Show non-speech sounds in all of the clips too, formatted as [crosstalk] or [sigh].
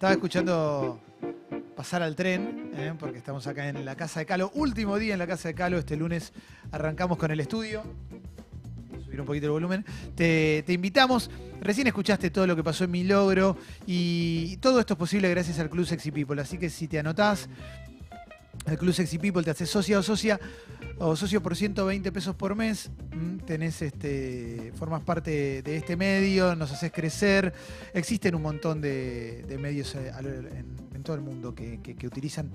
Estaba escuchando pasar al tren, ¿eh? porque estamos acá en la casa de Calo. Último día en la casa de Calo. Este lunes arrancamos con el estudio. Subir un poquito el volumen. Te, te invitamos. Recién escuchaste todo lo que pasó en mi logro. Y todo esto es posible gracias al Club Sexy People. Así que si te anotás, el Club Sexy People te hace socia o socia o socio por 120 pesos por mes, tenés este, formas parte de este medio, nos haces crecer. Existen un montón de, medios eh, en, todo el mundo que, utilizan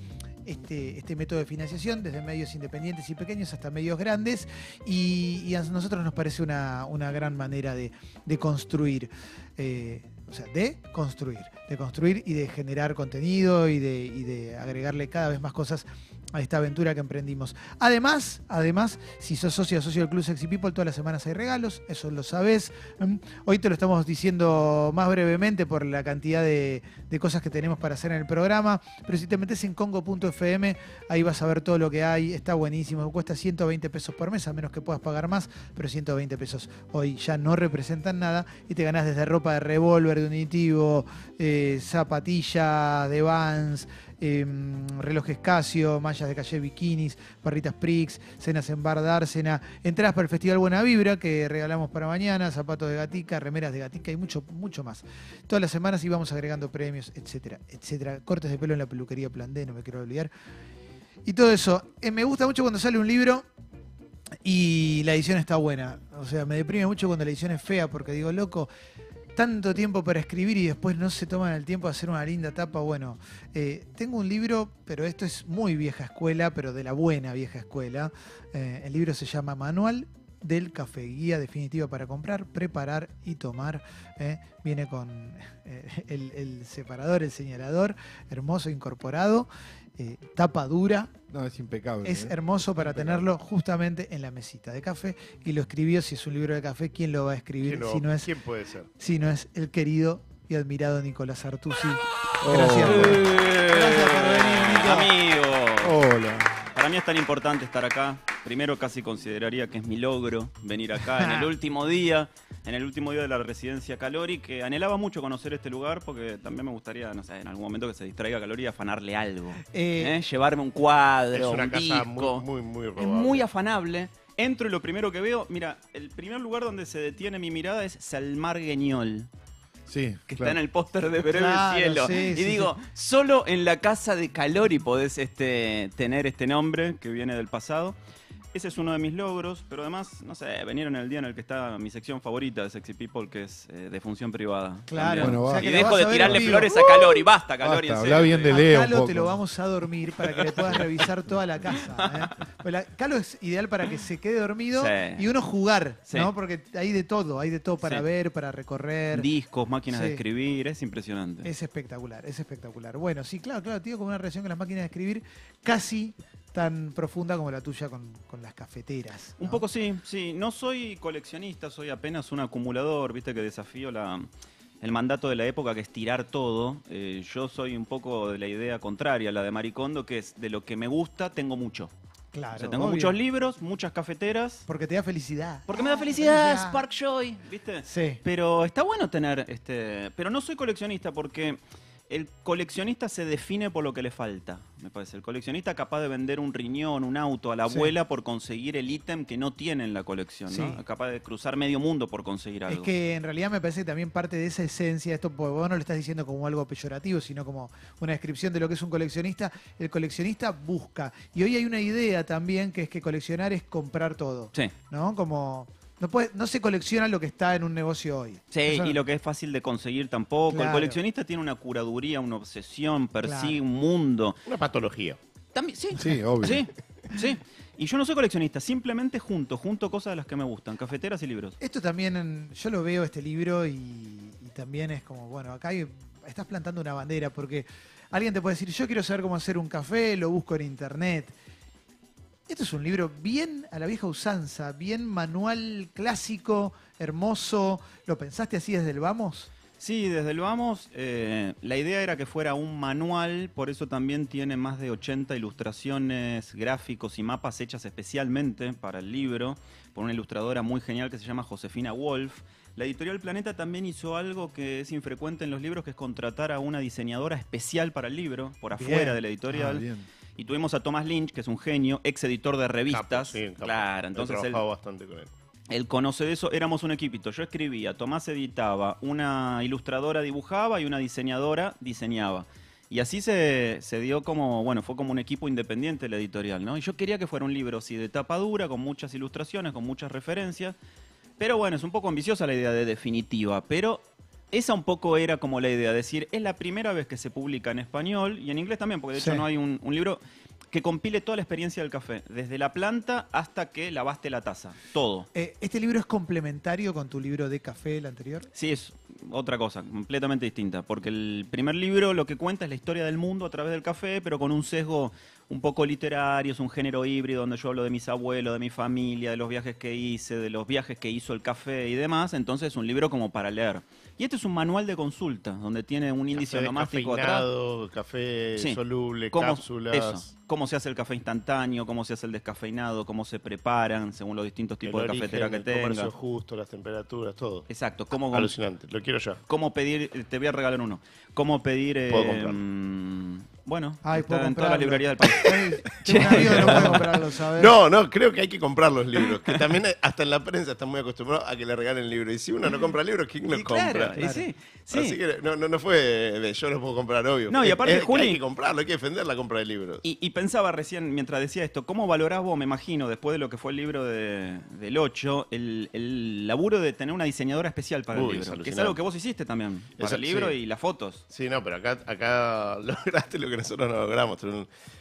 este, este método de financiación, desde medios independientes y pequeños hasta medios grandes, y, y a nosotros nos parece una, una gran manera de, de construir. eh, o sea, de construir, de construir y de generar contenido y de, y de agregarle cada vez más cosas a esta aventura que emprendimos. Además, además, si sos socio socio del Club Sexy People, todas las semanas hay regalos, eso lo sabés. Mm, Hoy te lo estamos diciendo más brevemente por la cantidad de, de cosas que tenemos para hacer en el programa, pero si te metes en congo.fm, ahí vas a ver todo lo que hay, está buenísimo, cuesta 120 pesos por mes, a menos que puedas pagar más, pero 120 pesos hoy ya no representan nada y te ganás desde ropa de revólver, de unitivo, eh, zapatillas de Vans, eh, relojes Casio, mallas de calle bikinis, barritas Prix, cenas en bar Dársena, entradas para el Festival Buena Vibra que regalamos para mañana, zapatos de gatica, remeras de gatica y mucho, mucho más. Todas las semanas íbamos agregando premios, etcétera, etcétera. Cortes de pelo en la peluquería Plan D, no me quiero olvidar. Y todo eso. Eh, me gusta mucho cuando sale un libro y la edición está buena. O sea, me deprime mucho cuando la edición es fea porque digo, loco, tanto tiempo para escribir y después no se toman el tiempo de hacer una linda tapa. Bueno, eh, tengo un libro, pero esto es muy vieja escuela, pero de la buena vieja escuela. Eh, el libro se llama Manual del Café, guía definitiva para comprar, preparar y tomar. eh. Viene con el separador, el señalador, hermoso incorporado, eh, tapa dura, No, es impecable. es ¿eh? hermoso para Impecable. tenerlo justamente en la mesita de café. Y lo escribió, si es un libro de café, ¿quién lo va a escribir? ¿Quién, lo- Si no es quién puede ser? si no es el querido y admirado Nicolás Artusi. Oh. Gracias. Eh, Gracias por venir, Nico. Amigo, Hola. Para mí es tan importante estar acá. Primero casi consideraría que es mi logro venir acá en el [laughs] último día, en el último día de la residencia Calori, que anhelaba mucho conocer este lugar porque también me gustaría, no sé, en algún momento que se distraiga Calori y afanarle algo. Eh, ¿eh? Llevarme un cuadro, Es una un casa disco. muy, muy, muy Es muy afanable. Entro y lo primero que veo, mira, el primer lugar donde se detiene mi mirada es Salmar Gueñol, Sí. que claro. está en el póster de Breve Claro, Cielo. sí, y sí, digo, solo en la casa de Calori podés este, tener este nombre que viene del pasado. Ese es uno de mis logros, pero además, no sé, venir en el día en el que está mi sección favorita de Sexy People, que es eh, de función privada. Claro. También. Bueno, va. O sea, que y dejo de tirarle flores a Calori. Basta, Calori. Basta, en habla bien de Leo Calo te lo vamos a dormir para que le puedas revisar toda la casa. ¿eh? Pues la- Calo es ideal para que se quede dormido Sí. y uno jugar, Sí. ¿no? Porque hay de todo, hay de todo para Sí. ver, para recorrer. Discos, máquinas Sí. de escribir, es impresionante. Es espectacular, es espectacular. Bueno, sí, claro, claro, tío, como una relación con las máquinas de escribir casi tan profunda como la tuya con, con las cafeteras. Un poco sí, sí. No soy coleccionista, soy apenas un acumulador, viste que desafío la, el mandato de la época que es tirar todo. Eh, yo soy un poco de la idea contraria, la de Maricondo, que es de lo que me gusta, tengo mucho. Claro. O sea, tengo obvio. muchos libros, muchas cafeteras. Porque te da felicidad. Porque me da felicidad, Spark Joy, ¿viste? Sí. Pero está bueno tener este. Pero no soy coleccionista porque el coleccionista se define por lo que le falta, me parece. El coleccionista capaz de vender un riñón, un auto a la Sí. abuela por conseguir el ítem que no tiene en la colección, Sí. ¿no? Capaz de cruzar medio mundo por conseguir Es algo. que en realidad me parece que también parte de esa esencia, esto vos no lo estás diciendo como algo peyorativo, sino como una descripción de lo que es un coleccionista. El coleccionista busca. Y hoy hay una idea también que es que coleccionar es comprar todo. Sí. ¿No? Como. No, puede, no se colecciona lo que está en un negocio hoy. Sí, Eso- y lo que es fácil de conseguir tampoco. Claro. El coleccionista tiene una curaduría, una obsesión, persigue Claro. un mundo. Una patología. También, sí. Sí, obvio. Sí, sí. Y yo no soy coleccionista, simplemente junto, junto cosas de las que me gustan, cafeteras y libros. Esto también, en- yo lo veo este libro y, y también es como, bueno, acá hay- estás plantando una bandera porque alguien te puede decir, yo quiero saber cómo hacer un café, lo busco en internet. Esto es un libro bien a la vieja usanza, bien manual clásico, hermoso. ¿Lo pensaste así desde el vamos? Sí, desde el vamos, eh, la idea era que fuera un manual, por eso también tiene más de 80 ilustraciones, gráficos y mapas hechas especialmente para el libro, por una ilustradora muy genial que se llama Josefina Wolf. la editorial Planeta también hizo algo que es infrecuente en los libros, que es contratar a una diseñadora especial para el libro, por Bien. afuera de la Ah, editorial. bien. Y tuvimos a Thomas Lynch, que es un genio, ex editor de revistas. Capo, sí, capo. claro, He entonces él, trabajado bastante con él. él conoce de eso. Éramos un equipito. Yo escribía, Tomás editaba, una ilustradora dibujaba y una diseñadora diseñaba. Y así se, se dio como, bueno, fue como un equipo independiente la editorial, ¿no? Y yo quería que fuera un libro, sí, de tapa dura, con muchas ilustraciones, con muchas referencias. Pero bueno, es un poco ambiciosa la idea de definitiva, pero esa un poco era como la idea, decir, es la primera vez que se publica en español y en inglés también, porque de Sí. hecho no hay un, un libro que compile toda la experiencia del café, desde la planta hasta que lavaste la taza, todo. Eh, ¿Este libro es complementario con tu libro de café, el anterior? Sí, es otra cosa, completamente distinta, porque el primer libro lo que cuenta es la historia del mundo a través del café, pero con un sesgo un poco literario, es un género híbrido donde yo hablo de mis abuelos, de mi familia, de los viajes que hice, de los viajes que hizo el café y demás, entonces es un libro como para leer. Y este es un manual de consulta, donde tiene un índice onomástico atrás. descafeinado, café Sí. soluble, Cómo- cápsulas. eso, cómo se hace el café instantáneo, cómo se hace el descafeinado, cómo se preparan según los distintos tipos el de cafetera origen, que el comercio tenga. justo, las temperaturas, todo. Exacto, cómo, Alucinante, lo quiero ya. cómo pedir, eh, te voy a regalar uno, cómo pedir... eh, Puedo comprarlo. mm, bueno, Ay, está en comprarlo. librerías del país. Ay, no puede [laughs] comprarlo, ¿sabes? No, no, creo que hay que comprar los libros. Que también hasta en la prensa están muy acostumbrados a que le regalen libros. Y si uno no compra libros, ¿quién los Y compra? claro, y Claro. sí, sí. Así que no, no, no fue de yo los puedo comprar, obvio. No, y aparte, es Juli- hay que comprarlo, hay que defender la compra de libros. Y, y pensaba recién, mientras decía esto, ¿cómo valorás vos, me imagino, después de lo que fue el libro de- del 8, el, el laburo de tener una diseñadora especial para Uy, el es libro? Que es algo que vos hiciste también, para Eso, el libro sí. y las fotos. Sí, no, pero acá, acá [laughs] lograste lo que nosotros no logramos.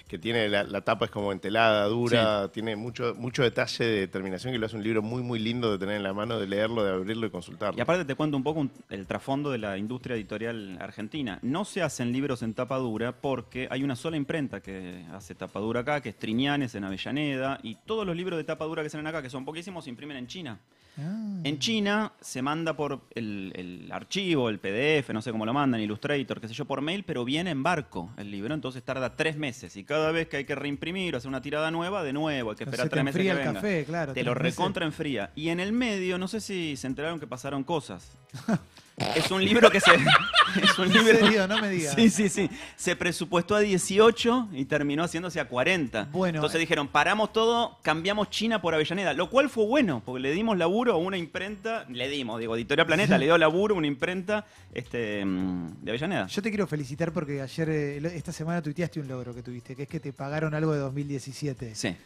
Que tiene la, la tapa es como entelada, dura, tiene mucho, mucho detalle de determinación que lo hace un libro muy, muy lindo de tener en la mano, de leerlo, de abrirlo y consultarlo. Y aparte te cuento un poco un- el trasfondo de la industria editorial argentina. No se hacen libros en tapa dura porque hay una sola imprenta que hace tapa dura acá, que es Triñanes en Avellaneda, y todos los libros de tapa dura que salen acá, que son poquísimos, se imprimen en China. Ah. En China se manda por el, el archivo, el PDF, no sé cómo lo mandan, Illustrator, qué sé yo, por mail, pero viene en barco el libro, entonces tarda tres meses. Y cada vez que hay que reimprimir o hacer una tirada nueva, de nuevo, hay que Se esperar te tres meses que enfría el venga. café, claro, Te lo meses. recontra enfría. Y en el medio, no sé si se enteraron que pasaron cosas. [laughs] es un libro que se... [laughs] es un ¿En libro... serio? No me digas. Sí, sí, sí. Se presupuestó a 18 y terminó haciéndose a 40. Bueno, Entonces eh. dijeron, paramos todo, cambiamos China por Avellaneda. Lo cual fue bueno, porque le dimos laburo a una imprenta, le dimos, digo, Editorial Planeta, [laughs] le dio laburo a una imprenta este, mm, de Avellaneda. Yo te quiero felicitar porque ayer, eh, esta semana tuiteaste un logro que tuviste, que es que te pagaron algo de 2017. Sí. [laughs] ¿Eh?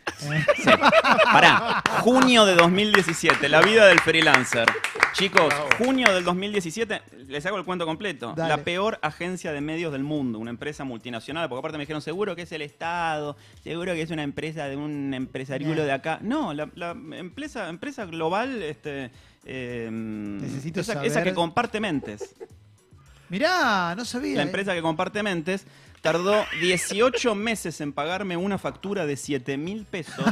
Sí. Pará, junio de 2017, la vida del freelancer. Chicos, junio del 2017, les hago el cuento completo. Dale. La peor agencia de medios del mundo, una empresa multinacional, porque aparte me dijeron, seguro que es el Estado, seguro que es una empresa de un empresariulo de acá. No, la, la empresa, empresa global, este, eh, Necesito esa, saber- esa que comparte mentes. Mirá, no sabía. La eh. empresa que comparte mentes tardó 18 meses en pagarme una factura de 7 mil pesos.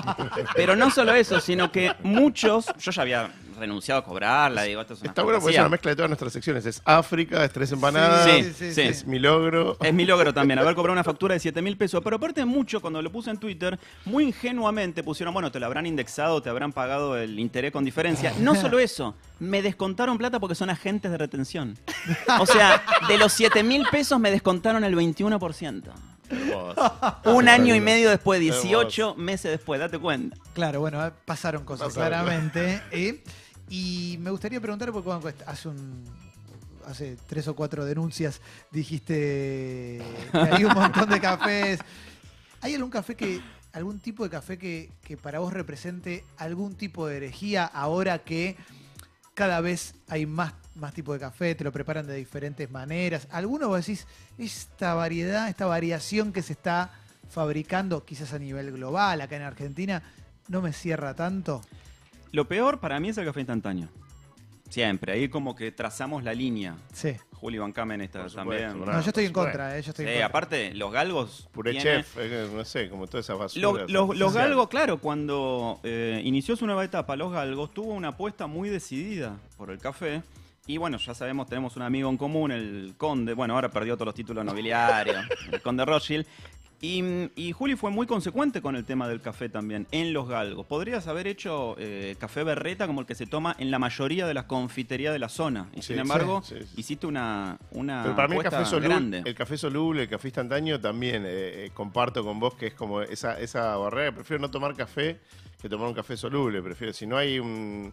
[laughs] Pero no solo eso, sino que muchos, yo ya había renunciado a cobrarla, digo, esto es una Está bueno porque es una mezcla de todas nuestras secciones. Es África, es Tres Empanadas, Sí, Sí, sí, sí. es Mi Logro. Es mi logro también, haber cobrado una [laughs] factura de 7 mil pesos. Pero aparte mucho, cuando lo puse en Twitter, muy ingenuamente pusieron, bueno, te lo habrán indexado, te habrán pagado el interés con diferencia. No solo eso, me descontaron plata porque son agentes de retención. O sea, de los 7 mil pesos me descontaron el 21%. Hermoso. Un año y medio después, Hermoso. 18 meses después, date cuenta. Claro, bueno, pasaron cosas, Pasaron claramente. [laughs] ¿eh? Y me gustaría preguntar, porque cuando hace un hace tres o cuatro denuncias dijiste que hay un montón de cafés. ¿Hay algún café que, algún tipo de café que, que para vos represente algún tipo de herejía ahora que cada vez hay más, más tipo de café, te lo preparan de diferentes maneras? ¿Alguno vos decís, esta variedad, esta variación que se está fabricando, quizás a nivel global, acá en Argentina, no me cierra tanto? Lo peor para mí es el café instantáneo. Siempre, ahí como que trazamos la línea. Sí. Julio Van Kamen está Por supuesto, también. No, yo estoy en contra, eh, yo estoy en Sí, contra. aparte, los galgos. Puré tienen- chef, eh, no sé, como todas esas basuras. Los, los- los artificiales. galgos, claro, cuando eh, inició su nueva etapa, los galgos tuvo una apuesta muy decidida por el café. Y bueno, ya sabemos, tenemos un amigo en común, el conde, bueno, ahora perdió todos los títulos nobiliarios, el conde Rothschild, Y, y Juli fue muy consecuente con el tema del café también, en los galgos. Podrías haber hecho eh, café berreta como el que se toma en la mayoría de las confiterías de la zona. Y Sí, sin embargo, sí, sí, sí. hiciste una, una Pero para mí el café, soluble, grande. el café soluble, el café instantáneo también eh, eh, comparto con vos que es como esa, esa barrera. Prefiero no tomar café que tomar un café soluble. Prefiero, si no hay un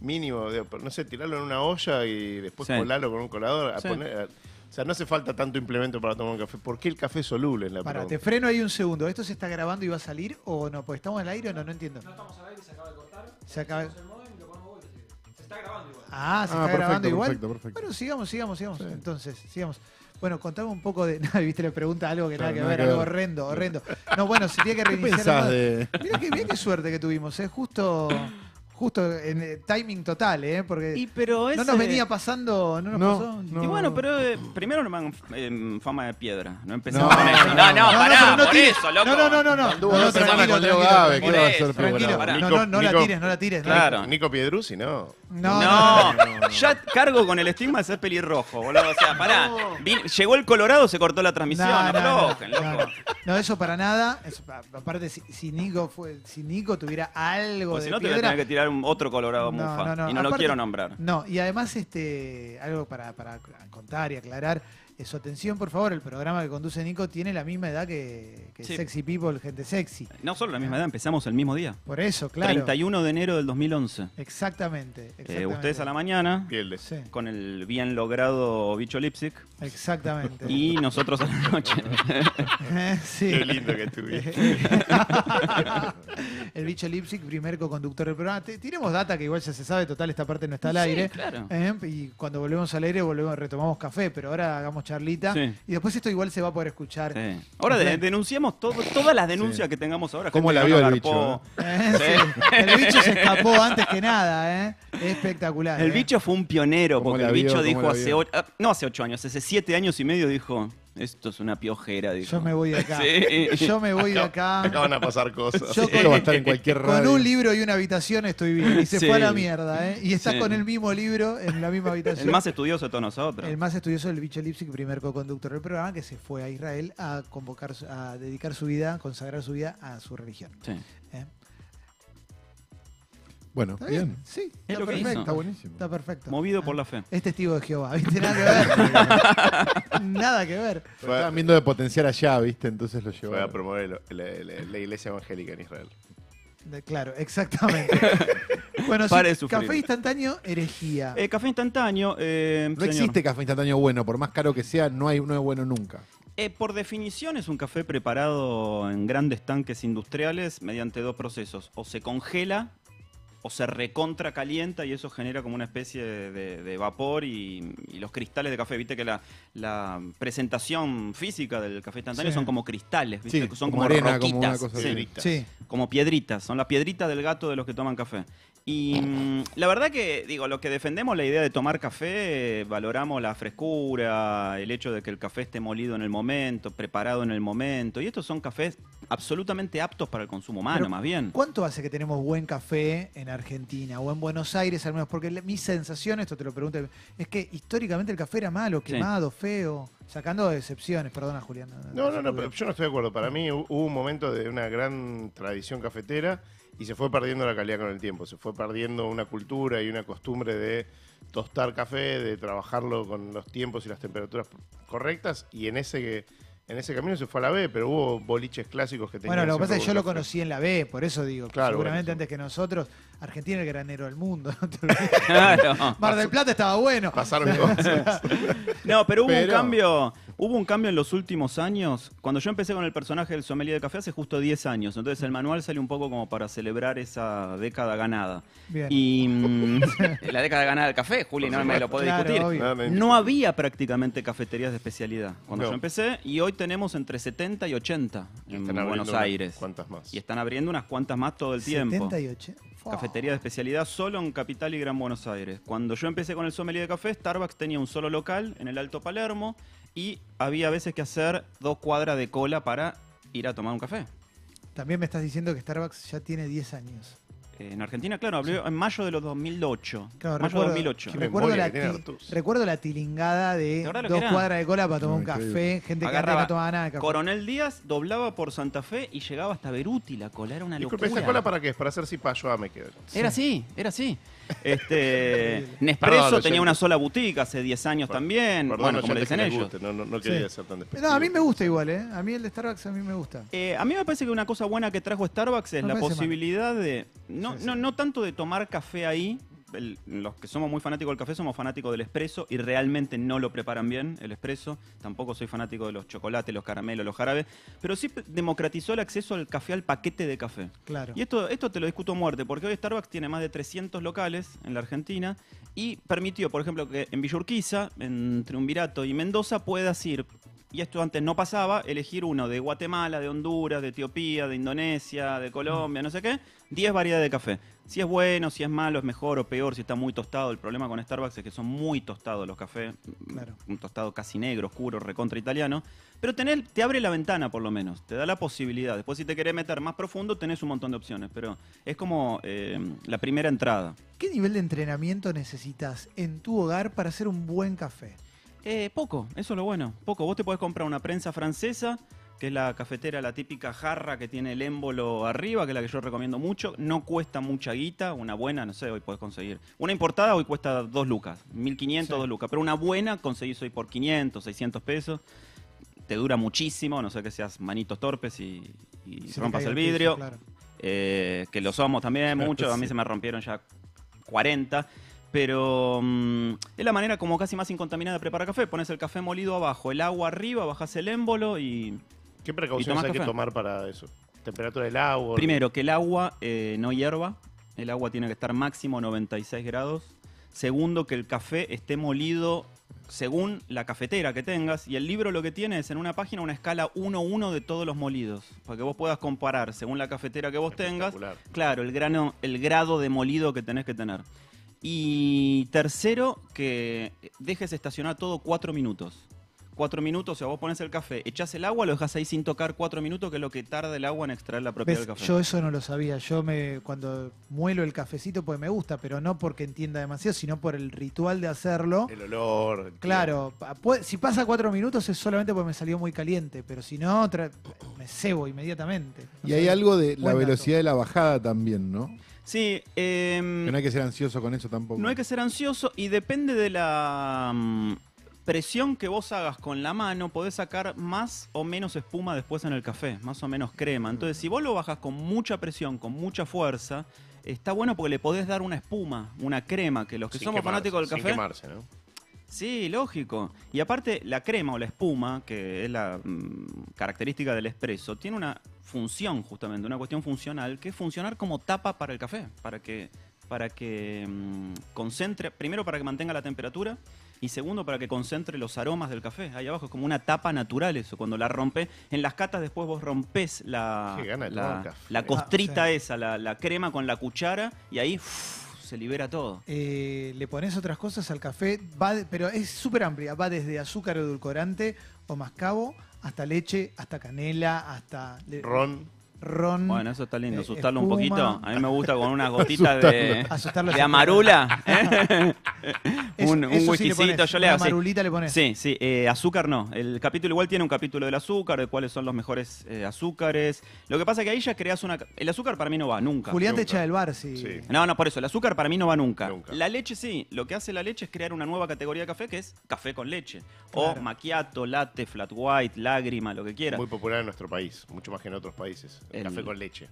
mínimo, de, no sé, tirarlo en una olla y después colarlo con un colador. a poner- a- o sea, no hace falta tanto implemento para tomar un café. ¿Por qué el café soluble es la Para, te freno ahí un segundo. ¿Esto se está grabando y va a salir o no? Porque estamos al aire o no, no entiendo. No estamos al aire, se acaba de cortar. Se acaba. Se está grabando igual. Ah, se Ah, está perfecto, grabando igual. perfecto, perfecto. Bueno, sigamos, sigamos, sigamos. Sí. Entonces, sigamos. Bueno, contame un poco de. [laughs] Nada, viste, le pregunta algo que Claro, nada que ver, que algo ver. horrendo, horrendo. No, bueno, se tiene que [laughs] ¿Qué reiniciar. pensás el- de.? Mirá qué, mirá qué suerte que tuvimos, ¿eh? Justo, justo en eh, timing total, ¿eh? Porque Y pero no ese- nos venía pasando, no nos No, pasó. no. Y bueno, pero eh, primero no me hagan eh, fama de piedra. No empecemos No, con eso. no, No, no, no, pará, pero por eso, loco. No, no, no, no, no. Anduvo No, no, dos semanas tranquilo, con Leo tranquilo, Gávez, ¿qué por va a eso, hacer tranquilo, figura? pará. No, no, no la Nico- tires, no la tires. no. Claro. Nico Piedrusi, no. No, No, no, ya cargo con el estigma de ser pelirrojo, boludo. O sea, pará. Vin- llegó el Colorado, se cortó la transmisión. No, No, no, no, aflojen, no, loco. no. No, eso para nada. Eso, aparte, si, si Nico fue, si Nico tuviera algo Pues de si no, te voy a piedra, tener que tirar un otro Colorado No, mufa. no, no. Y no lo quiero nombrar. No, y además, este, algo para, para contar y aclarar. Eh, Su atención, por favor, el programa que conduce Nico tiene la misma edad que, que Sí. Sexy People, gente sexy. No solo la misma edad, empezamos el mismo día. Por eso, claro. 31 de enero del 2011. Exactamente. Eh, exactamente. ustedes a la mañana. Sí, con el bien logrado bicho Lipsic. exactamente. Y nosotros a la noche. [laughs] sí. Qué lindo que estuviste. [laughs] el bicho Lipsic, primer co-conductor del programa. Te- Tiremos data que igual ya se sabe, total, esta parte no está al Sí, aire. claro. Eh, y cuando volvemos al aire, volvemos, retomamos café, pero ahora hagamos charlita. Sí. Y después esto igual se va a poder escuchar. Sí. Ahora de- denunciamos todo, todas las denuncias que tengamos ahora. ¿Cómo la vio el bicho, Eh. El bicho se escapó antes que nada, ¿eh? Espectacular. El ¿eh? bicho fue un pionero, ¿Cómo porque el bicho ¿Cómo dijo hace ocho, ah, no hace ocho años, hace siete años y medio dijo, esto es una piojera, dijo. Yo me voy de acá. [laughs] Sí. Yo me voy de acá. Acá van a pasar cosas. Yo va a estar en cualquier radio. Con un libro y una habitación estoy bien. Y se Sí. fue a la mierda, ¿eh? Y está Sí. con el mismo libro en la misma habitación. El más estudioso de todos nosotros. El más estudioso del bicho Lipsic, primer co-conductor del programa, que se fue a Israel a convocar, su- a dedicar su vida, consagrar su vida a su religión. Sí. ¿eh? Bueno, ¿Está bien. bien? Sí, Es está lo que hizo. perfecto. Está buenísimo. Está perfecto. Movido Ah, por la fe. Es testigo de Jehová, ¿viste? [laughs] Nada que ver. Nada que ver. Fue, Estaban viendo de potenciar allá, ¿viste? Entonces lo llevó. fue a promover lo- la, la- la iglesia evangélica en Israel. De- claro, exactamente. [laughs] bueno, sí, Pare de sufrir. café instantáneo, herejía. Eh, café instantáneo. eh, No señor. existe café instantáneo bueno, por más caro que sea, no hay no es bueno nunca. Eh, por definición es un café preparado en grandes tanques industriales mediante dos procesos. O se congela o se recontra calienta y eso genera como una especie de, de vapor y, y los cristales de café. Viste que la, la presentación física del café instantáneo Sí. son como cristales, ¿viste? Sí, que son como como, arena, como una roquitas. cosa Sí, así. Piedritas. sí. como piedritas, son las piedritas del gato de los que toman café. Y mm, la verdad que, digo, los que defendemos la idea de tomar café, valoramos la frescura, el hecho de que el café esté molido en el momento, preparado en el momento. Y estos son cafés absolutamente aptos para el consumo humano, Pero, más bien. ¿Cuánto hace que tenemos buen café en Argentina o en Buenos Aires al menos? Porque mi sensación, esto te lo pregunto, es que históricamente el café era malo, Sí. quemado, feo, sacando excepciones, perdona Julián. No, no, no, pero yo no estoy de acuerdo. Para mí hu- hubo un momento de una gran tradición cafetera y se fue perdiendo la calidad con el tiempo. Se fue perdiendo una cultura y una costumbre de tostar café, de trabajarlo con los tiempos y las temperaturas correctas. Y en ese en ese camino se fue a la B, pero hubo boliches clásicos que tenían. Bueno, lo que pasa es que yo lo conocí en la B, por eso digo, que Claro, seguramente bueno, antes que nosotros, Argentina es el granero del mundo. no te olvides. [laughs] Claro. Mar del Plata estaba bueno. Pasaron cosas. [laughs] No, pero hubo un cambio, hubo un cambio en los últimos años. Cuando yo empecé con el personaje del sommelier de café hace justo 10 años, entonces el manual salió un poco como para celebrar esa década ganada. Bien. Y mm, [laughs] la década ganada del café, Juli, no me lo puede Claro, discutir. obvio. No, había prácticamente cafeterías de especialidad cuando No. yo empecé y hoy tenemos entre 70 y 80 Y en Buenos unas Aires. cuantas más. Y están abriendo unas cuantas más todo el tiempo. 78. Fua. Cafetería de especialidad solo en Capital y Gran Buenos Aires. Cuando yo empecé con el sommelier de café, Starbucks tenía un solo local en el Alto Palermo y había veces que hacer dos cuadras de cola para ir a tomar un café. También me estás diciendo que Starbucks ya tiene 10 años. En Argentina, claro, abrió en mayo de los 2008. Claro, mayo recuerdo, de 2008. Qué recuerdo, la que ti- recuerdo la tilingada de ¿Te acordás lo que dos cuadras de cola para tomar un café. Gente que Agarraba no tomaba nada de café. Coronel Díaz doblaba por Santa Fe y llegaba hasta Beruti. La cola era una Disculpe, locura. ¿esta cola para qué? Para hacer cipayo, ah, me quedo. Era así, era así. [laughs] Este, Nespresso oyente. tenía una sola boutique hace 10 años también. Perdón, bueno, como le dicen que ellos. guste, No, no, no quería Sí. ser tan. No, a mí me gusta igual, ¿eh? A mí el de Starbucks a mí me gusta. Eh, a mí me parece que una cosa buena que trajo Starbucks es No la posibilidad de. No, No, no tanto de tomar café ahí. el- los que somos muy fanáticos del café somos fanáticos del espresso y realmente no lo preparan bien el espresso. Tampoco soy fanático de los chocolates, los caramelos, los jarabes. Pero sí democratizó el acceso al café, al paquete de café. Claro. Y esto, esto te lo discuto a muerte, porque hoy Starbucks tiene más de 300 locales en la Argentina y permitió, por ejemplo, que en Villa Urquiza, en Triunvirato y Mendoza puedas ir, y esto antes no pasaba, elegir uno de Guatemala, de Honduras, de Etiopía, de Indonesia, de Colombia, no sé qué, 10 variedades de café. Si es bueno, si es malo, es mejor o peor, si está muy tostado. El problema con Starbucks es que son muy tostados los cafés. Claro. Un tostado casi negro, oscuro, recontra italiano. Pero tener, te abre la ventana por lo menos, te da la posibilidad. Después si te querés meter más profundo tenés un montón de opciones, pero es como eh, la primera entrada. ¿Qué nivel de entrenamiento necesitas en tu hogar para hacer un buen café? Eh, poco, eso es lo bueno, poco. Vos te podés comprar una prensa francesa, que es la cafetera, la típica jarra que tiene el émbolo arriba, que es la que yo recomiendo mucho. No cuesta mucha guita, una buena, no sé, hoy podés conseguir. Una importada hoy cuesta 2 lucas, 1500, Sí. 2 lucas, pero una buena conseguís hoy por 500, 600 pesos. Te dura muchísimo, no sé que seas manitos torpes y, rompas el piso, vidrio. claro. eh, que lo somos también [laughs] muchos, a mí Sí. se me rompieron ya 40, pero mm, es la manera como casi más incontaminada de preparar café. Pones el café molido abajo, el agua arriba, bajas el émbolo y... ¿Qué ¿Y precauciones tomás hay que tomar para eso? ¿Temperatura del agua? Primero, que el agua eh, no hierva, el agua tiene que estar máximo 96 grados. Segundo, que el café esté molido según la cafetera que tengas. Y el libro lo que tiene es en una página una escala 1-1 de todos los molidos. Para que vos puedas comparar según la cafetera que vos tengas. Claro, el, grano, el grado de molido que tenés que tener. Y tercero, que dejes estacionar todo cuatro minutos. Cuatro minutos, o sea, vos pones el café, echás el agua, lo dejas ahí sin tocar cuatro minutos, que es lo que tarda el agua en extraer la propiedad ¿Ves? del café. Yo eso no lo sabía. Yo me cuando muelo el cafecito pues me gusta, pero no porque entienda demasiado, sino por el ritual de hacerlo. El olor. el Claro, puede- si pasa cuatro minutos es solamente porque me salió muy caliente, pero si no, me cebo inmediatamente. No Y hay algo de la velocidad de la bajada también, ¿no? Sí, Que no hay que ser ansioso con eso tampoco. no hay que ser ansioso y depende de la mm, presión que vos hagas con la mano, podés sacar más o menos espuma después en el café, más o menos crema. Entonces, si vos lo bajas con mucha presión, con mucha fuerza, está bueno porque le podés dar una espuma, una crema, que los que sin somos quemarse, fanáticos del sin café... quemarse, ¿no? Sí, lógico. Y aparte, la crema o la espuma, que es la mm, característica del espresso, tiene una función justamente, una cuestión funcional, que es funcionar como tapa para el café, para que, para que mm, concentre, primero para que mantenga la temperatura y segundo para que concentre los aromas del café. Ahí abajo es como una tapa natural eso, cuando la rompe. En las catas después vos rompes la, la, costrita Ah, sí. esa, la, la crema con la cuchara y ahí se libera todo. Eh, le pones otras cosas al café, va de- pero es súper amplia. Va desde azúcar edulcorante o mascabo hasta leche, hasta canela, hasta Ron. Ron. Bueno, eso está lindo, eh, asustarlo un poquito. A mí me gusta con unas [laughs] gotitas de, Asustarlo de amarula. [laughs] ¿eh? Eso- un un sí whiskycito, yo le hago así. marulita le pones. Sí, sí, eh, azúcar no. El capítulo igual tiene un capítulo del azúcar, de cuáles son los mejores eh, azúcares. Lo que pasa es que ahí ya creas una... El azúcar para mí no va nunca. Julián te Nunca. echa del bar, sí. Sí. No, no, por eso, el azúcar para mí no va nunca. Nunca. La leche sí, lo que hace la leche es crear una nueva categoría de café que es café con leche. Claro. O macchiato, latte, flat white, lágrima, lo que quieras. Muy popular en nuestro país, mucho más que en otros países. El, café con leche.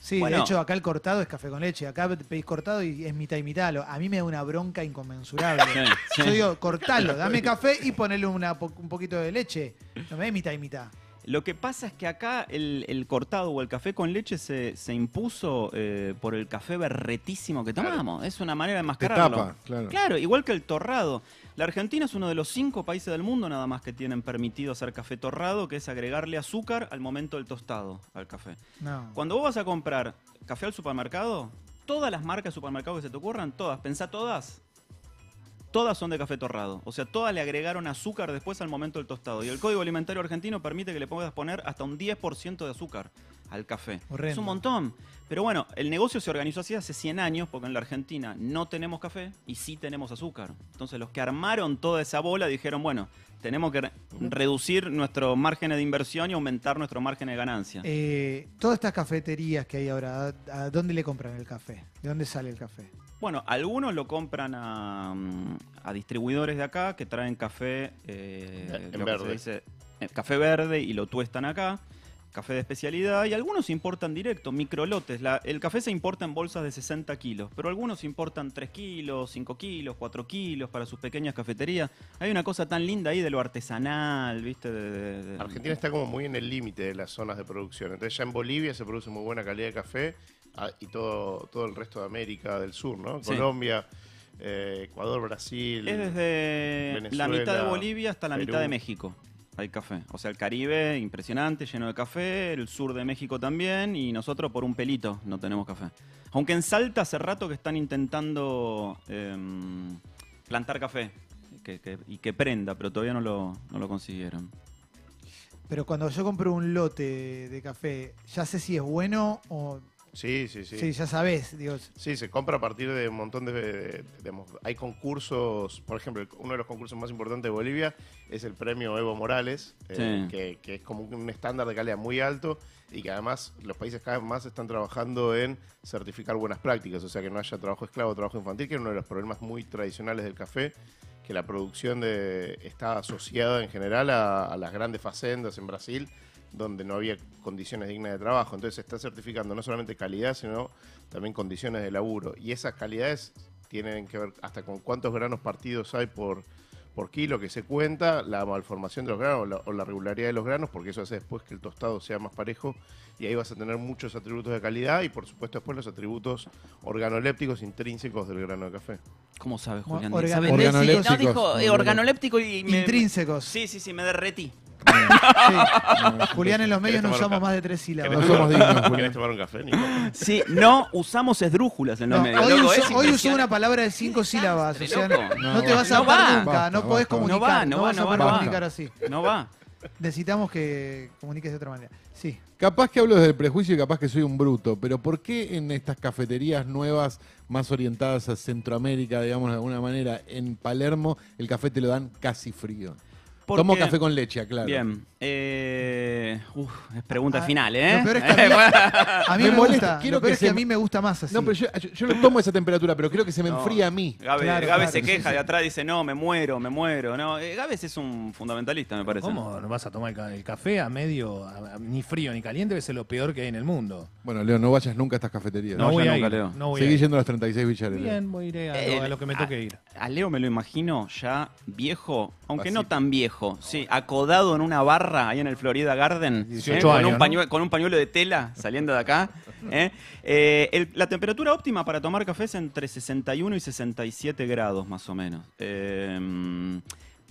Sí, Bueno. de hecho acá el cortado es café con leche. Acá pedís cortado y es mitad y mitad. Lo- A mí me da una bronca inconmensurable. Sí, [laughs] sí. Yo digo, cortalo, dame [laughs] café y ponele una un poquito de leche. No me des mitad y mitad. Lo que pasa es que acá el, el cortado o el café con leche se, se impuso eh, por el café berretísimo que tomamos. Es una manera de Te enmascararlo. tapa, claro. Claro, igual que el torrado. La Argentina es uno de los cinco países del mundo nada más que tienen permitido hacer café torrado, que es agregarle azúcar al momento del tostado al café. No. Cuando vos vas a comprar café al supermercado, todas las marcas de supermercado que se te ocurran, todas, pensá todas, todas son de café torrado. O sea, todas le agregaron azúcar después al momento del tostado. Y el Código Alimentario Argentino permite que le puedas poner hasta un 10% de azúcar al café. Horrendo. Es un montón. Pero bueno, el negocio se organizó así hace 100 años, porque en la Argentina no tenemos café y sí tenemos azúcar. Entonces los que armaron toda esa bola dijeron, bueno, tenemos que re- reducir nuestro margen de inversión y aumentar nuestro margen de ganancia. Eh, todas estas cafeterías que hay ahora, ¿a, a dónde le compran el café? ¿De dónde sale el café? Bueno, algunos lo compran a, mm, a distribuidores de acá que traen café, eh, En lo que verde. se dice, eh, café verde y lo tuestan acá, café de especialidad, y algunos importan directo, microlotes. La- el café se importa en bolsas de 60 kilos, pero algunos importan 3 kilos, 5 kilos, 4 kilos para sus pequeñas cafeterías. Hay una cosa tan linda ahí de lo artesanal, ¿viste? De- de- de- Argentina está como muy en el límite de las zonas de producción. Entonces ya en Bolivia se produce muy buena calidad de café y todo, todo el resto de América del Sur, ¿no? Sí. Colombia, eh, Ecuador, Brasil. Es desde la mitad de Bolivia hasta la Perú. mitad de México. Hay café. O sea, el Caribe, impresionante, lleno de café. El sur de México también. Y nosotros por un pelito no tenemos café. Aunque en Salta hace rato que están intentando em, plantar café. que- que- y que prenda, pero todavía no lo, no lo consiguieron. Pero cuando yo compro un lote de café, ¿ya sé si es bueno o...? Sí, sí, sí. Sí, ya sabés, digo, Sí, se compra a partir de un montón de, de- digamos, hay concursos, por ejemplo, uno de los concursos más importantes de Bolivia es el premio Evo Morales, eh, Sí. que, que es como un estándar de calidad muy alto y que además los países cada vez más están trabajando en certificar buenas prácticas, o sea que no haya trabajo esclavo, trabajo infantil, que es uno de los problemas muy tradicionales del café, que la producción de, está asociada en general a, a las grandes facendas en Brasil, donde no había condiciones dignas de trabajo. Entonces se está certificando no solamente calidad, sino también condiciones de laburo. Y esas calidades tienen que ver hasta con cuántos granos partidos hay por, por kilo que se cuenta, la malformación de los granos o la, o la regularidad de los granos, porque eso hace después que el tostado sea más parejo y ahí vas a tener muchos atributos de calidad y por supuesto después los atributos organolépticos intrínsecos del grano de café. ¿Cómo sabes, Julián? No, dijo eh, organoléptico y me... intrínsecos. Sí, sí, sí, me derretí. Sí. Julián en los medios no usamos más de tres No sílabas. somos dignos, ¿Querés tomar un café, Nico? Sí, no usamos esdrújulas en los No, medios. hoy, loco, usó, es hoy usó impresionante. una palabra de cinco sílabas. O sea, no, no te vas a No nunca, Basta, no podés basta. comunicar. No va, no va, vas a no va, poder no va. comunicar así. No va. Necesitamos que comuniques de otra manera. Sí. Capaz que hablo desde el prejuicio y capaz que soy un bruto, pero ¿por qué en estas cafeterías nuevas, más orientadas a Centroamérica, digamos de alguna manera, en Palermo, el café te lo dan casi frío? Porque- Tomo café con leche, claro. Bien. Eh, uf, es pregunta Ah, final, ¿eh? Lo peor es que a [laughs] mí, a mí Me me, molesta, gusta. quiero lo peor que es que se- a mí me gusta más así. No, pero yo, yo- yo lo tomo a esa temperatura, pero creo que se me No. enfría a mí. Gabe, Claro, Gabe claro, se queja sí. de atrás, dice, no, me muero, me muero. No, eh, Gabes es un fundamentalista, me parece. ¿Cómo no vas a tomar el ca- el café a medio, a- a- ni frío ni caliente? Debe ser lo peor que hay en el mundo. Bueno, Leo, no vayas nunca a estas cafeterías. No, No, voy nunca, ir. Leo. No voy a Seguí yendo a las 36 Villares. Leo. Bien, voy a ir a, Eh, lo, que me toque ir. A Leo me lo imagino ya viejo, aunque no tan viejo, sí, acodado en una barra ahí en el Florida Garden, 18 ¿eh? con, años, un ¿no? pañuelo, con un pañuelo de tela saliendo de acá. ¿eh? Eh, el- la temperatura óptima para tomar café es entre 61 y 67 grados más o menos. Eh,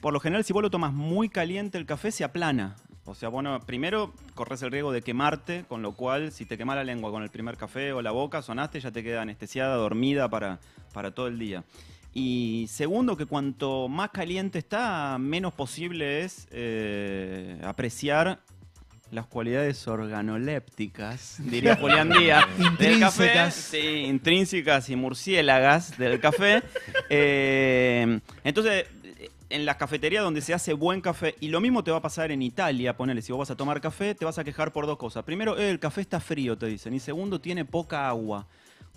por lo general, si vos lo tomas muy caliente, el café se aplana. O sea, bueno, primero corres el riesgo de quemarte, con lo cual si te quema la lengua con el primer café o la boca, sonaste, ya te queda anestesiada, dormida para, para todo el día. Y segundo, que cuanto más caliente está, menos posible es eh, apreciar las cualidades organolépticas, diría [laughs] Julián Díaz, del café. Intrínsecas. Sí, intrínsecas y murciélagas del café. [laughs] Eh, entonces, en las cafeterías donde se hace buen café, y lo mismo te va a pasar en Italia, ponele, si vos vas a tomar café, te vas a quejar por dos cosas. Primero, eh, el café está frío, te dicen. Y segundo, tiene poca agua.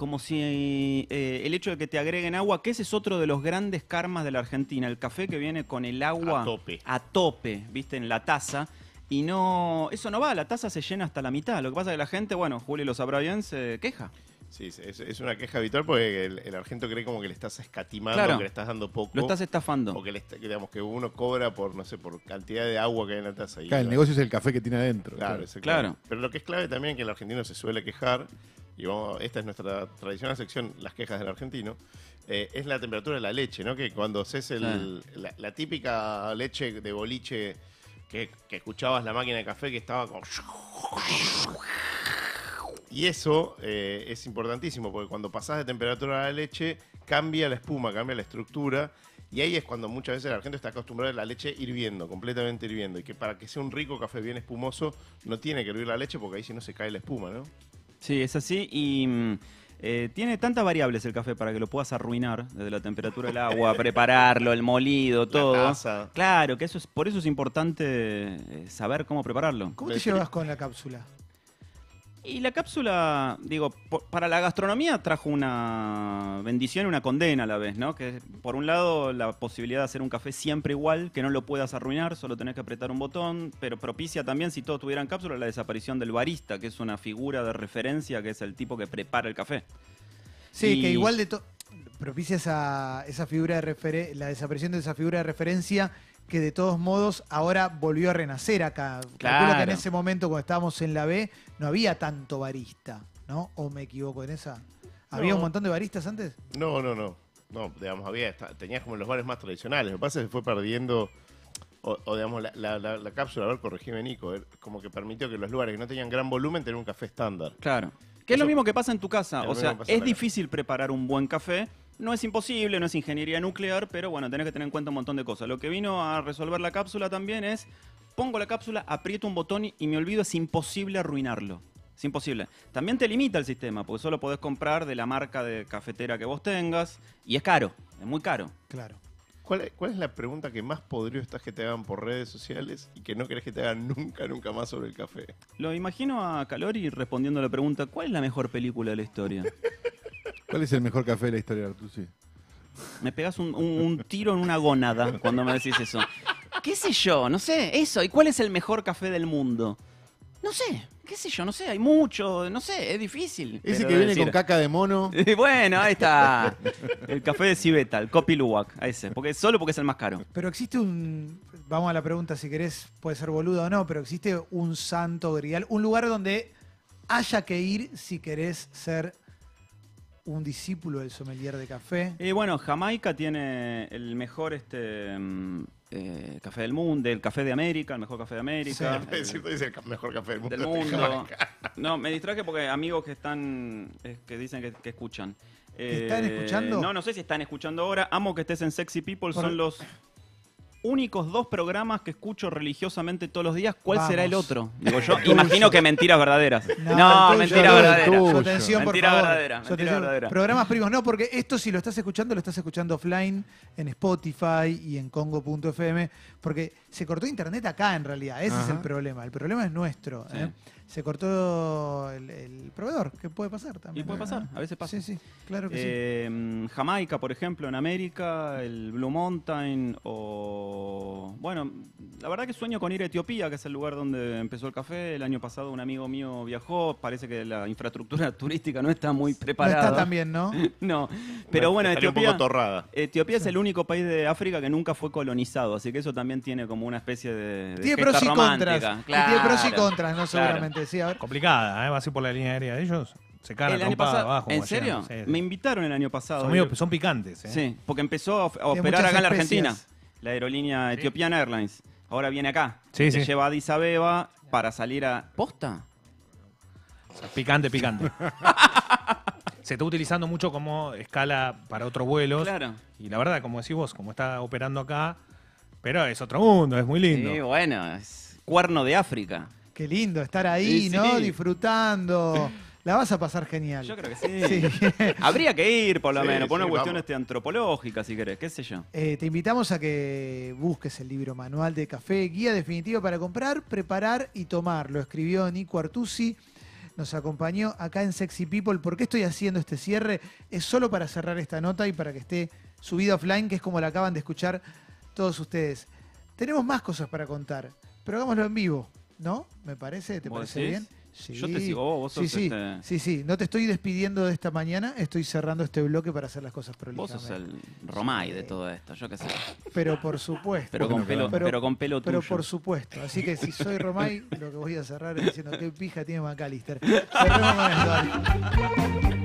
Como si eh, el hecho de que te agreguen agua, que ese es otro de los grandes karmas de la Argentina, el café que viene con el agua A tope. a tope, viste, en la taza. Y no, eso no va, la taza se llena hasta la mitad. Lo que pasa es que la gente, bueno, Julio lo sabrá bien, se queja. Sí, es, es una queja habitual porque el, el argento cree como que le estás escatimando, Claro. que le estás dando poco. Lo estás estafando. O que, le está- que, digamos, que uno cobra por, no sé, por cantidad de agua que hay en la taza. Y Claro, el negocio es el café que tiene adentro. Claro, es Claro. claro. Pero lo que es clave también que el argentino se suele quejar, y vamos, esta es nuestra tradicional sección, las quejas del argentino, eh, es la temperatura de la leche, ¿no? Que cuando haces el, la, la típica leche de boliche que, que escuchabas la máquina de café que estaba como... Y eso eh, es importantísimo porque cuando pasás de temperatura a la leche cambia la espuma, cambia la estructura Y ahí es cuando muchas veces la gente está acostumbrada a la leche hirviendo, completamente hirviendo. Y que para que sea un rico café bien espumoso, no tiene que hervir la leche porque ahí si no se cae la espuma, ¿no? Sí, es así y mm, eh, tiene tantas variables el café para que lo puedas arruinar, desde la temperatura del agua, prepararlo, el molido, [laughs] todo. taza. Claro, que eso es por eso es importante eh, saber cómo prepararlo. ¿Cómo te llevas con la cápsula? Y la cápsula, digo, por- para la gastronomía trajo una bendición y una condena a la vez, ¿no? Que por un lado la posibilidad de hacer un café siempre igual, que no lo puedas arruinar, solo tenés que apretar un botón, pero propicia también, si todos tuvieran cápsula, la desaparición del barista, que es una figura de referencia, que es el tipo que prepara el café. Sí, Y- que igual de to- propicia esa, esa figura de la desaparición de esa figura de referencia que de todos modos ahora volvió a renacer acá. Calculo que en Claro. ese momento cuando estábamos en la B no había tanto barista, ¿no? ¿O me equivoco en esa? ¿Había No. un montón de baristas antes? No, no, no. No, digamos, había, tenías como los bares más tradicionales. Lo que pasa es que fue perdiendo, o, o, digamos, la, la- la- la cápsula, a ver, corregime Nico, eh, como que permitió que los lugares que no tenían gran volumen tener un café estándar. Claro. Que es lo mismo que pasa en tu casa. O sea, es difícil preparar un buen café. No es imposible, no es ingeniería nuclear, pero bueno, tenés que tener en cuenta un montón de cosas. Lo que vino a resolver la cápsula también es, pongo la cápsula, aprieto un botón y, me olvido, es imposible arruinarlo. Es imposible. También te limita el sistema, porque solo podés comprar de la marca de cafetera que vos tengas, y es caro, es muy caro. Claro. ¿Cuál, es- cuál es la pregunta que más podrido estás que te hagan por redes sociales y que no querés que te hagan nunca, nunca más sobre el café? Lo imagino a Calori respondiendo a la pregunta, ¿cuál es la mejor película de la historia? [laughs] ¿Cuál es el mejor café de la historia, Artusi? Me pegas un, un- un tiro en una gónada cuando me decís eso. ¿Qué sé yo? No sé, eso. ¿Y cuál es el mejor café del mundo? No sé, qué sé yo, no sé, hay mucho, no sé, es difícil. Ese que viene decir- con caca de mono. [laughs] Bueno, ahí está. El café de Civeta, el Kopi Luwak, a ese. Porque, solo porque es el más caro. Pero existe un. Vamos a la pregunta si querés, puede ser boludo o no, pero existe un santo grial, un lugar donde haya que ir si querés ser un discípulo del sommelier de café. Y bueno, Jamaica tiene el mejor este mm, eh, café del mundo, el café de América, el mejor café de América. Sí. el- [laughs] Es decir, dice el ca- mejor café del mundo. del. [laughs] No, me distraje porque amigos que están, eh, que dicen que, que escuchan. ¿Que están Eh, escuchando? No, no sé si están escuchando ahora. Amo que estés en Sexy People. Por- Son los únicos dos programas que escucho religiosamente todos los días. ¿Cuál será el otro? Digo yo, [laughs] imagino que mentiras verdaderas. No, No, el tuyo, mentira el verdadera. tuyo. Su atención, por Mentira favor. verdadera, mentira atención. verdadera. Programas primos, no, porque esto si lo estás escuchando, lo estás escuchando offline en Spotify y en Congo.fm, porque se cortó internet acá en realidad. Ese es el problema. El problema es nuestro. Sí. ¿eh? Se cortó el, el proveedor, que puede pasar también. Y puede pasar, a veces pasa. Sí, sí, claro que Eh, Jamaica, por ejemplo, en América, el Blue Mountain o... Bueno, la verdad que sueño con ir a Etiopía, que es el lugar donde empezó el café. El año pasado un amigo mío viajó, parece que la infraestructura [laughs] turística no está muy sí. No preparada. está tan bien, ¿no? [laughs] No, pero bueno, Estaría un Etiopía... poco torrada. Etiopía es el único país de África que nunca fue colonizado, así que eso también tiene como una especie de, de Tiene pros y romántica. contras. Y tiene pros y Claro, contras, ¿no? claro. Seguramente. Sí, a ver. Complicada, ¿eh? Va así por la línea aérea de ellos. Se cagan El año pasado, abajo. ¿En serio? llegan. Sí, sí. Me invitaron el año pasado. Son, Yo- medio- son picantes, ¿eh? Sí, porque empezó a, operar acá en la. Argentina. La aerolínea Ethiopian Airlines. Ahora viene acá. Sí, Se lleva a Addis Abeba para salir a... ¿Posta? Picante, picante. [laughs] Se está utilizando mucho como escala para otros vuelos. Claro. Y la verdad, como decís vos, como está operando acá, pero es otro mundo, es muy lindo. Sí, bueno, es cuerno de África. Qué lindo estar ahí, Sí, ¿no? sí. Disfrutando. La vas a pasar genial. Yo creo que [laughs] sí. Sí. Habría que ir, por lo Sí, menos, por sí, una cuestión este, antropológica, si querés, qué sé yo. Eh, te invitamos a que busques el libro Manual de Café, guía definitiva para comprar, preparar y tomar. Lo escribió Nico Artusi, nos acompañó acá en Sexy People. ¿Por qué estoy haciendo este cierre? Es solo para cerrar esta nota y para que esté subida offline, que es como la acaban de escuchar todos ustedes. Tenemos más cosas para contar, pero hagámoslo en vivo, ¿no? ¿Me parece? ¿Te ¿Vos parece decís? bien? Sí. Yo te sigo vos, vos sí, sos sí, este- sí, sí. No te estoy despidiendo de esta mañana, estoy cerrando este bloque para hacer las cosas Vos prolijamente. sos el Romay de todo esto, yo qué sé. Pero por supuesto. Pero con pelo, pero- pero con pelo Pero tuyo. por supuesto. Así que si soy Romay, lo que voy a cerrar es diciendo qué pija tiene McAllister. [laughs] Cerremos con esto.